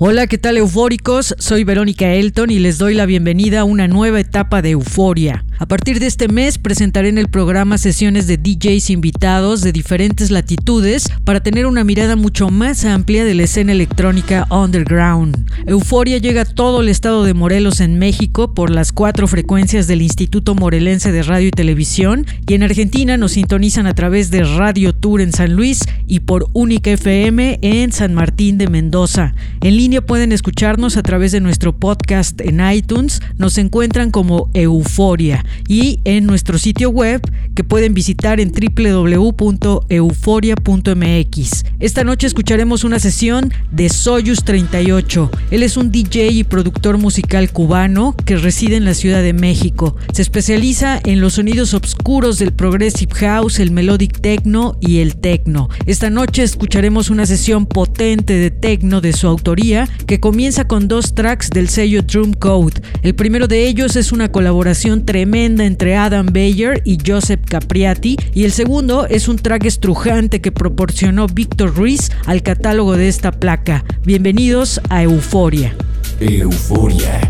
Hola, ¿qué tal eufóricos? Soy Verónica Elton y les doy la bienvenida a una nueva etapa de euforia. A partir de este mes presentaré en el programa sesiones de DJs invitados de diferentes latitudes para tener una mirada mucho más amplia de la escena electrónica underground. Euforia llega a todo el estado de Morelos en México por las cuatro frecuencias del Instituto Morelense de Radio y Televisión y en Argentina nos sintonizan a través de Radio Tour en San Luis y por Única FM en San Martín de Mendoza. En pueden escucharnos a través de nuestro podcast en iTunes, nos encuentran como Euforia y en nuestro sitio web que pueden visitar en www.euforia.mx. Esta noche escucharemos una sesión de Soyuz 38. Él es un DJ y productor musical cubano que reside en la Ciudad de México. Se especializa en los sonidos oscuros del progressive house, el melodic techno y el techno. Esta noche escucharemos una sesión potente de techno de su autoría que comienza con dos tracks del sello Drum Code. El primero de ellos es una colaboración tremenda entre Adam Bayer y Joseph Capriati y el segundo es un track estrujante que proporcionó Víctor Ruiz al catálogo de esta placa. Bienvenidos a Euforia. Euforia.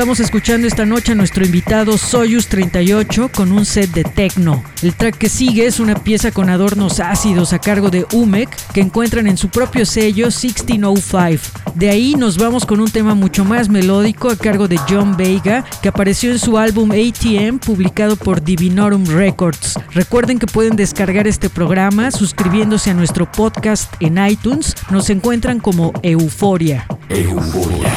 Estamos escuchando esta noche a nuestro invitado Soyuz 38 con un set de techno. El track que sigue es una pieza con adornos ácidos a cargo de Umek que encuentran en su propio sello 1605. De ahí nos vamos con un tema mucho más melódico a cargo de John Vega que apareció en su álbum ATM publicado por Divinorum Records. Recuerden que pueden descargar este programa suscribiéndose a nuestro podcast en iTunes. Nos encuentran como Euforia. Euforia.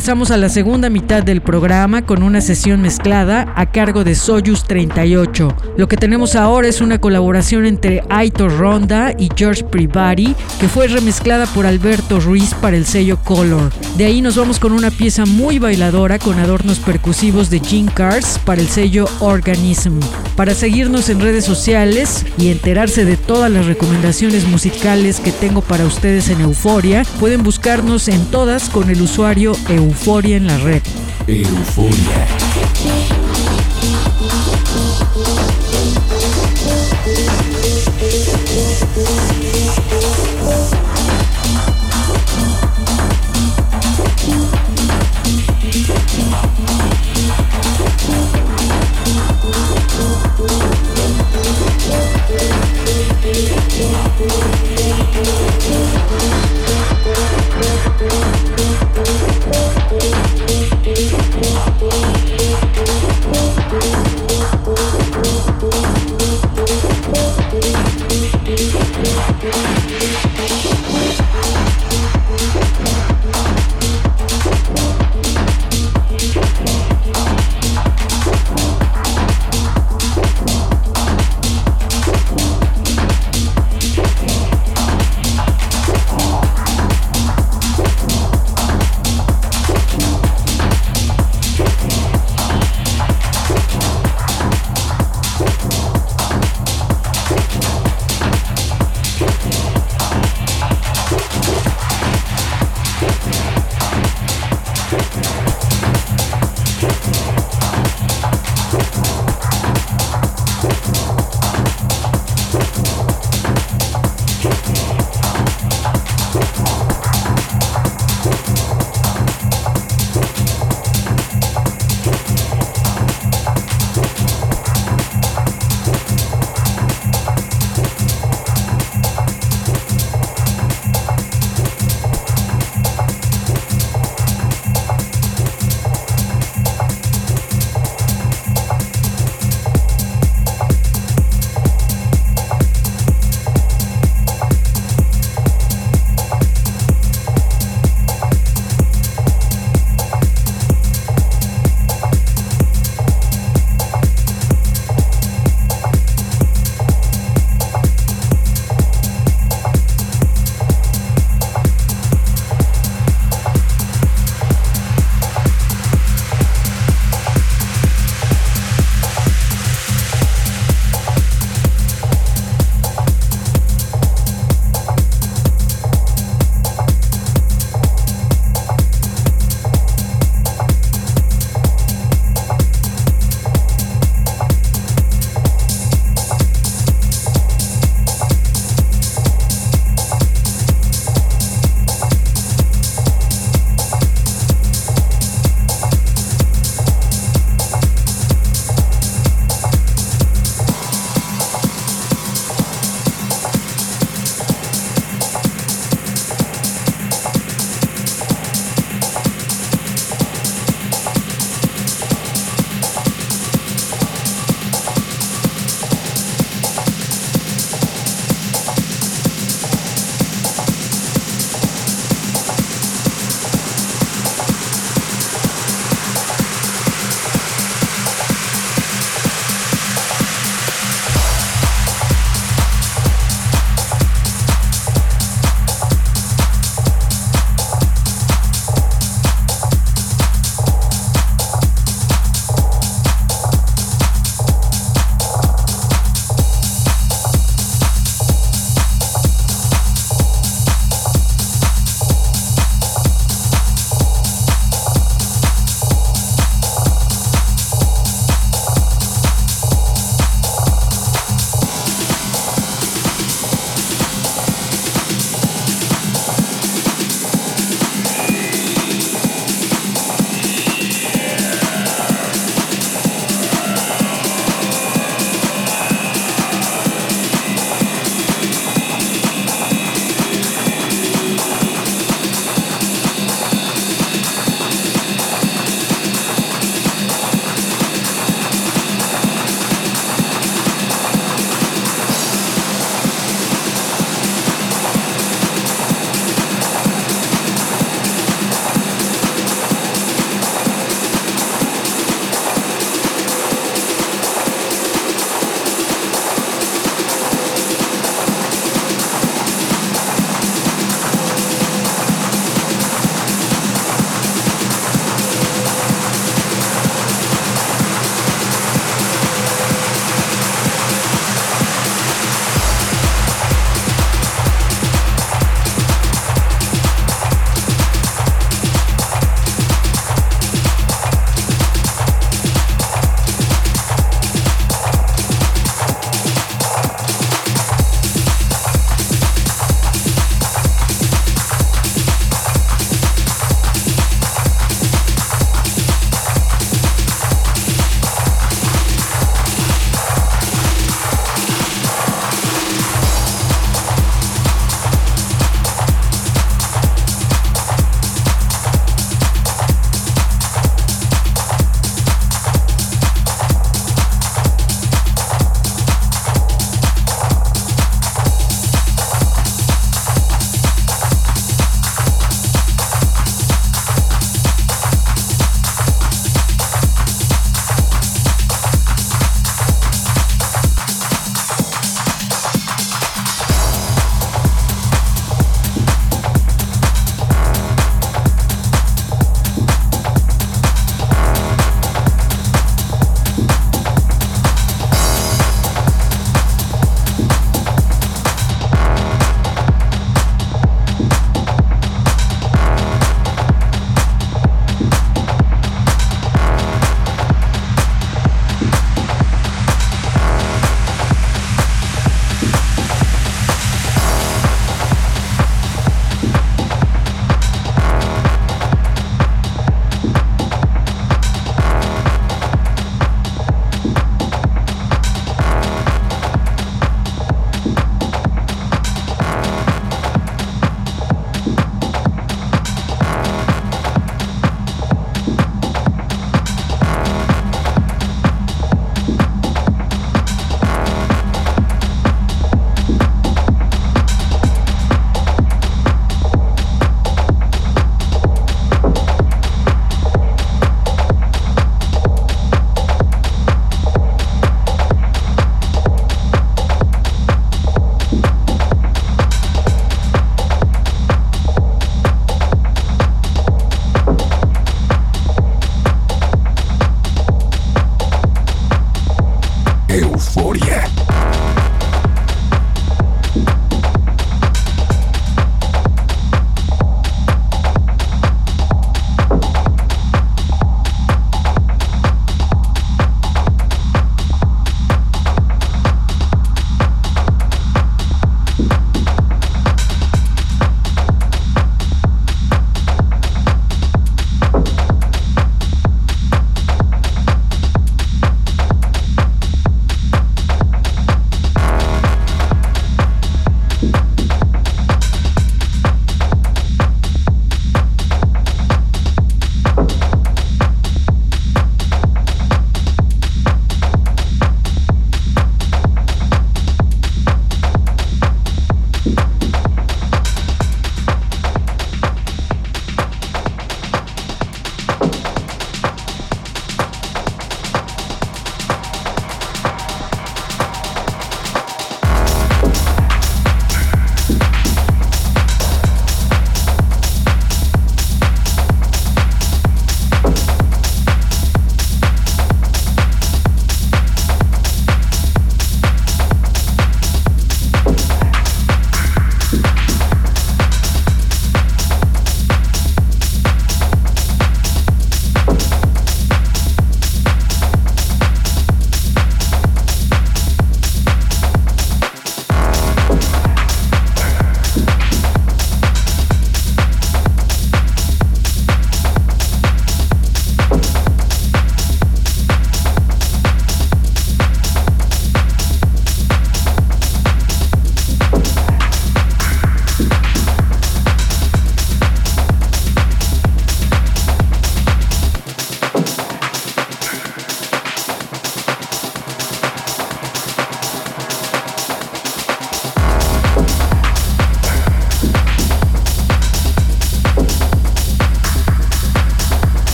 Regresamos a la segunda mitad del programa con una sesión mezclada a cargo de Soyuz 38. Lo que tenemos ahora es una colaboración entre Aitor Ronda y George Privati que fue remezclada por Alberto Ruiz para el sello Color. De ahí nos vamos con una pieza muy bailadora con adornos percusivos de Gene Cars para el sello Organism. Para seguirnos en redes sociales y enterarse de todas las recomendaciones musicales que tengo para ustedes en Euforia, pueden buscarnos en todas con el usuario Euforia en la red. Euforia.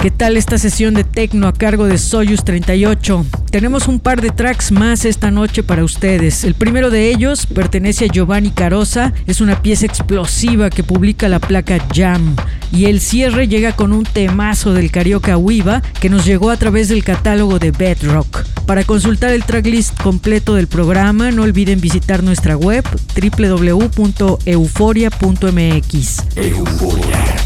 ¿Qué tal esta sesión de techno a cargo de Soyuz 38? Tenemos un par de tracks más esta noche para ustedes. El primero de ellos pertenece a Giovanni Carosa, es una pieza explosiva que publica la placa Jam. Y el cierre llega con un temazo del Carioca Wiva que nos llegó a través del catálogo de Bedrock. Para consultar el tracklist completo del programa, no olviden visitar nuestra web www.euforia.mx. Euforia.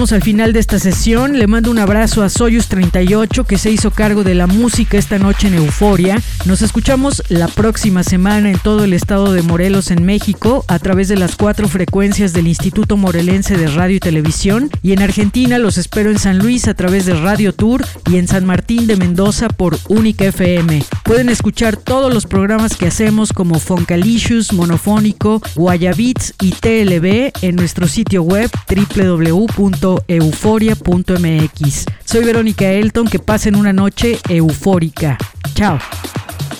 Al final de esta sesión. Le mando un abrazo a Soyuz38 que se hizo cargo de la música esta noche en Euforia. Nos escuchamos la próxima semana en todo el estado de Morelos en México a través de las cuatro frecuencias del Instituto Morelense de Radio y Televisión. Y en Argentina los espero en San Luis a través de Radio Tour y en San Martín de Mendoza por Única FM. Pueden escuchar todos los programas que hacemos como Foncalicious, Monofónico, Guayabits y TLB en nuestro sitio web www euforia.mx. Soy Verónica Elton, que pasen una noche eufórica. Chao.